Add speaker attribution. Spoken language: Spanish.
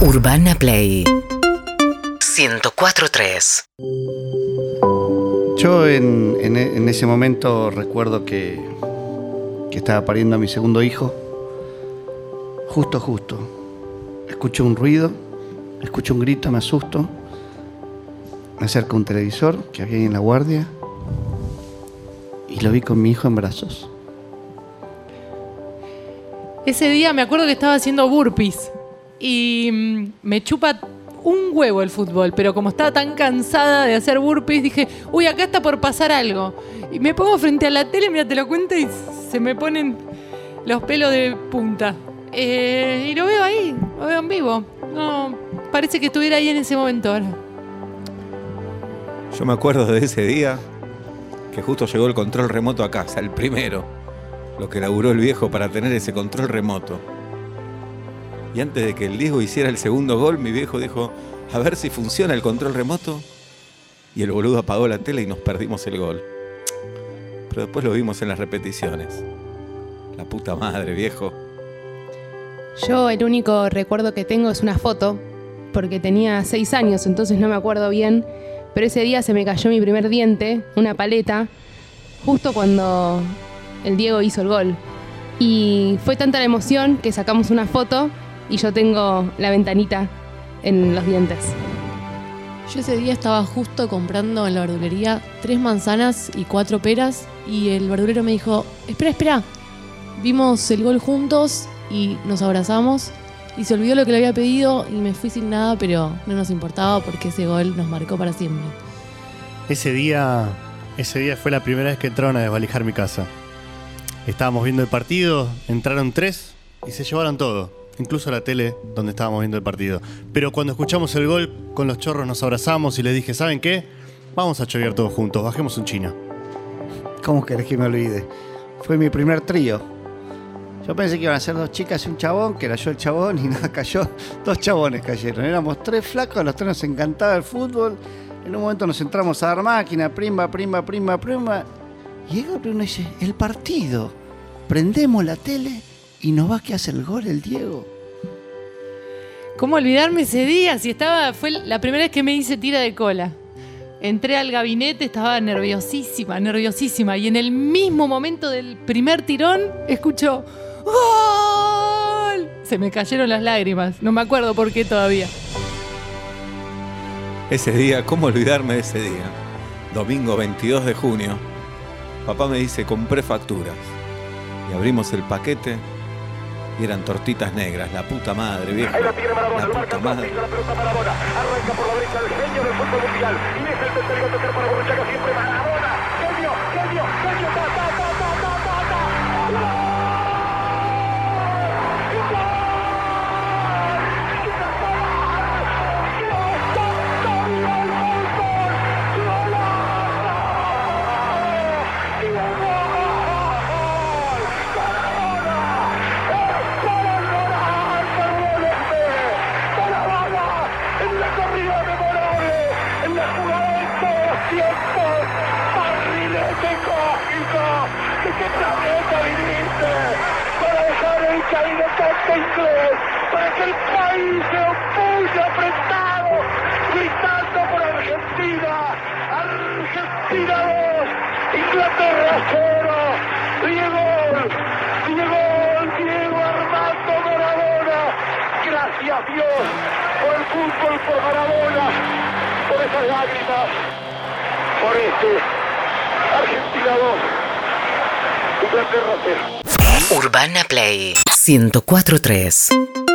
Speaker 1: Urbana Play 104.3
Speaker 2: Yo en, en e- en ese momento recuerdo que, que estaba pariendo a mi segundo hijo. Justo, justo. Escucho un ruido, escucho un grito, me asusto. Me acerco a un televisor que había ahí en la guardia y lo vi con mi hijo en brazos.
Speaker 3: Ese día me acuerdo que estaba haciendo burpees y mm, me chupa un huevo el fútbol, pero como estaba tan cansada de hacer burpees, dije, uy, acá está por pasar algo. Y me pongo frente a la tele, mira, te lo cuento y se me ponen los pelos de punta. Eh, y lo veo ahí, lo veo en vivo. No, parece que estuviera ahí en ese momento ahora.
Speaker 4: Yo me acuerdo de ese día que justo llegó el control remoto a casa, el primero. Lo que laburó el viejo para tener ese control remoto. Y antes de que el Diego hiciera el segundo gol, mi viejo dijo, a ver si funciona el control remoto. Y el boludo apagó la tele y nos perdimos el gol. Pero después lo vimos en las repeticiones. La puta madre, viejo.
Speaker 5: Yo el único recuerdo que tengo es una foto, porque tenía seis años, entonces no me acuerdo bien, pero ese día se me cayó mi primer diente, una paleta, justo cuando el Diego hizo el gol. Y fue tanta la emoción que sacamos una foto y yo tengo la ventanita en los dientes.
Speaker 6: Yo ese día estaba justo comprando en la verdulería tres manzanas y cuatro peras y el verdulero me dijo, espera, espera. Vimos el gol juntos y nos abrazamos y se olvidó lo que le había pedido y me fui sin nada, pero no nos importaba porque ese gol nos marcó para siempre.
Speaker 7: Ese día, ese día fue la primera vez que entraron a desvalijar mi casa. Estábamos viendo el partido, entraron tres y se llevaron todo, incluso la tele donde estábamos viendo el partido. Pero cuando escuchamos el gol, con los chorros nos abrazamos y les dije, ¿saben qué? Vamos a chorear todos juntos, bajemos un chino.
Speaker 2: ¿Cómo querés que me olvide? Fue mi primer trío. Yo pensé que iban a ser dos chicas y un chabón, que era yo el chabón, y nada, cayó. Dos chabones cayeron. Éramos tres flacos, a los tres nos encantaba el fútbol. En un momento nos entramos a dar máquina, primba, primba, primba, primba. Y llega uno y dice, el partido. Prendemos la tele y nos va que hace el gol el Diego.
Speaker 3: ¿Cómo olvidarme ese día? Si estaba, fue la primera vez que me hice tira de cola. Entré al gabinete, estaba nerviosísima, nerviosísima. Y en el mismo momento del primer tirón, escucho ¡Gol! Se me cayeron las lágrimas. No me acuerdo por qué todavía.
Speaker 4: Ese día, ¿cómo olvidarme de ese día? Domingo 22 de junio. Papá me dice, compré facturas. Y abrimos el paquete y eran tortitas negras. La puta madre, viejo. La puta madre.
Speaker 8: en ¿de qué planeta viniste? Para dejar el caído inglés, para que el país se opulle apretado, gritando por Argentina, Argentina 2, Inglaterra 0, Diego, Diego, Diego Armando Maradona, gracias Dios por el fútbol, por Maradona, por esas lágrimas, por este Argentina 2, Inglaterra 0.
Speaker 1: Urbana Play. 104.3